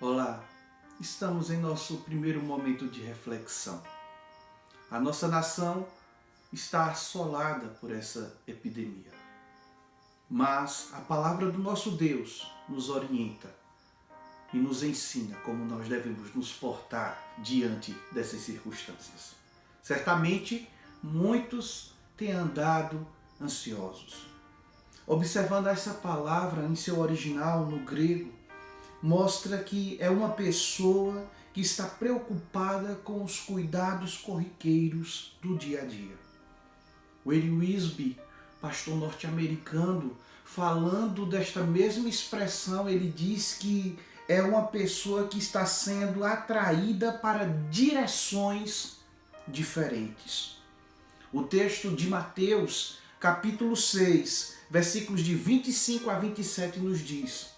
Olá, estamos em nosso primeiro momento de reflexão. A nossa nação está assolada por essa epidemia. Mas a palavra do nosso Deus nos orienta e nos ensina como nós devemos nos portar diante dessas circunstâncias. Certamente, muitos têm andado ansiosos. Observando essa palavra em seu original no grego, mostra que é uma pessoa que está preocupada com os cuidados corriqueiros do dia a dia. Eli Wisby, pastor norte-americano, falando desta mesma expressão, ele diz que é uma pessoa que está sendo atraída para direções diferentes. O texto de Mateus, capítulo 6, versículos de 25 a 27 nos diz: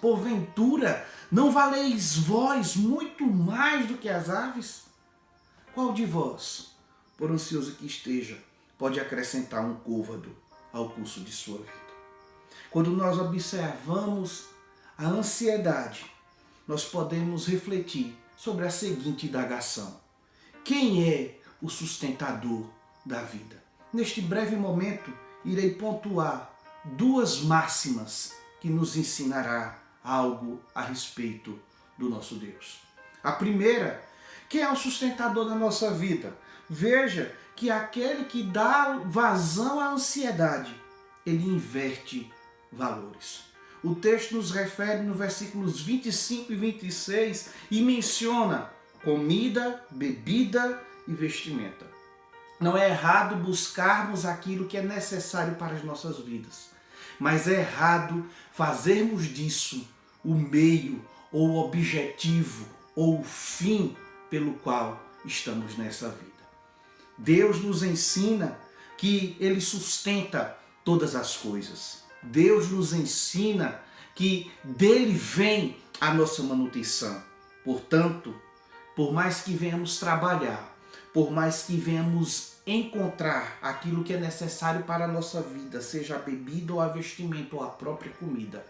Porventura, não valeis vós muito mais do que as aves? Qual de vós, por ansioso que esteja, pode acrescentar um côvado ao curso de sua vida? Quando nós observamos a ansiedade, nós podemos refletir sobre a seguinte indagação: Quem é o sustentador da vida? Neste breve momento, irei pontuar duas máximas que nos ensinará algo a respeito do nosso Deus. A primeira, quem é o sustentador da nossa vida? Veja que aquele que dá vazão à ansiedade, ele inverte valores. O texto nos refere no versículos 25 e 26 e menciona comida, bebida e vestimenta. Não é errado buscarmos aquilo que é necessário para as nossas vidas, mas é errado fazermos disso o meio ou o objetivo ou o fim pelo qual estamos nessa vida. Deus nos ensina que Ele sustenta todas as coisas. Deus nos ensina que dele vem a nossa manutenção. Portanto, por mais que venhamos trabalhar, por mais que venhamos encontrar aquilo que é necessário para a nossa vida, seja a bebida ou a vestimento ou a própria comida,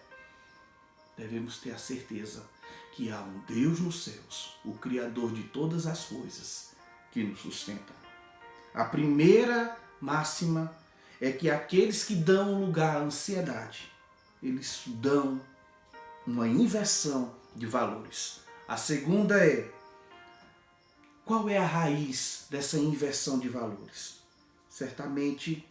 devemos ter a certeza que há um Deus nos céus, o Criador de todas as coisas, que nos sustenta. A primeira máxima é que aqueles que dão lugar à ansiedade, eles dão uma inversão de valores. A segunda é qual é a raiz dessa inversão de valores? Certamente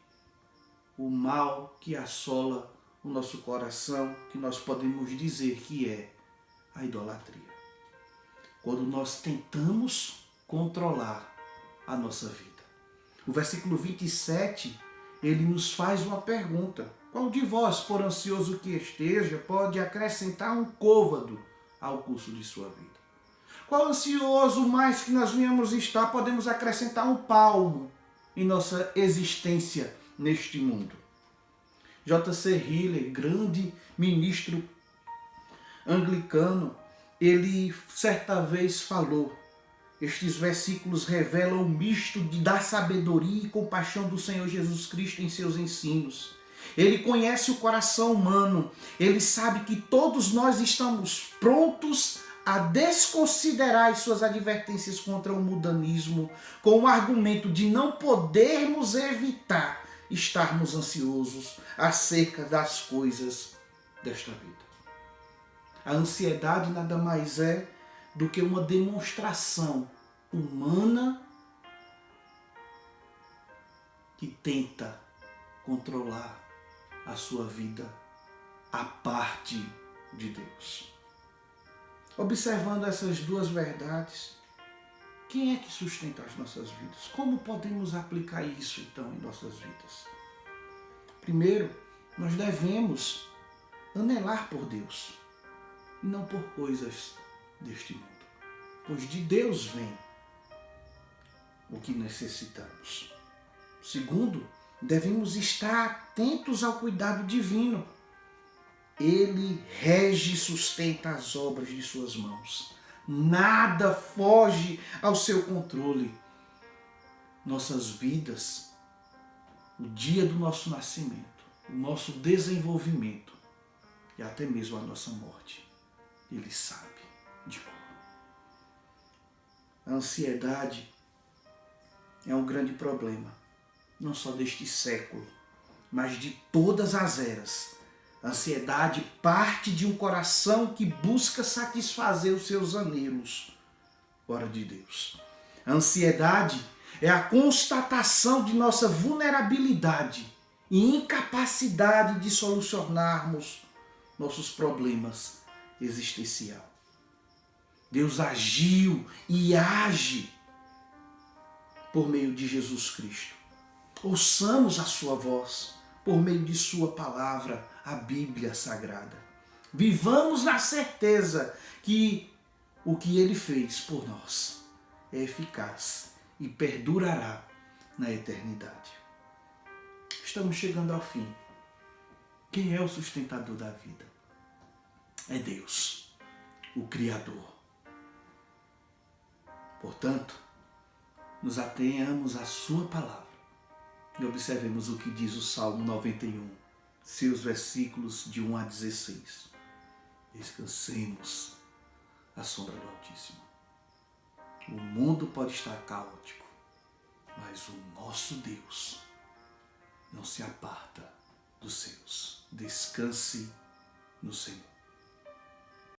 o mal que assola o nosso coração, que nós podemos dizer que é a idolatria. Quando nós tentamos controlar a nossa vida. O versículo 27, ele nos faz uma pergunta. Qual de vós, por ansioso que esteja, pode acrescentar um côvado ao curso de sua vida? Qual ansioso mais que nós venhamos estar, podemos acrescentar um palmo em nossa existência neste mundo? J.C. Hiller, grande ministro anglicano, ele certa vez falou: estes versículos revelam o misto de, da sabedoria e compaixão do Senhor Jesus Cristo em seus ensinos. Ele conhece o coração humano, ele sabe que todos nós estamos prontos a desconsiderar as suas advertências contra o mudanismo com o argumento de não podermos evitar estarmos ansiosos acerca das coisas desta vida. A ansiedade nada mais é do que uma demonstração humana que tenta controlar a sua vida a parte de Deus. Observando essas duas verdades, quem é que sustenta as nossas vidas? Como podemos aplicar isso então em nossas vidas? Primeiro, nós devemos anelar por Deus e não por coisas deste mundo, pois de Deus vem o que necessitamos. Segundo, devemos estar atentos ao cuidado divino. Ele rege e sustenta as obras de suas mãos. Nada foge ao seu controle. Nossas vidas, o dia do nosso nascimento, o nosso desenvolvimento e até mesmo a nossa morte, Ele sabe de cor. A ansiedade é um grande problema, não só deste século, mas de todas as eras. Ansiedade parte de um coração que busca satisfazer os seus anelos fora de Deus. A ansiedade é a constatação de nossa vulnerabilidade e incapacidade de solucionarmos nossos problemas existencial. Deus agiu e age por meio de Jesus Cristo. Ouçamos a sua voz por meio de sua palavra, a Bíblia Sagrada. Vivamos na certeza que o que ele fez por nós é eficaz e perdurará na eternidade. Estamos chegando ao fim. Quem é o sustentador da vida? É Deus, o Criador. Portanto, nos atenhamos à Sua palavra e observemos o que diz o Salmo 91, seus versículos de 1 a 16. Descansemos à sombra do Altíssimo. O mundo pode estar caótico, mas o nosso Deus não se aparta dos seus. Descanse no Senhor.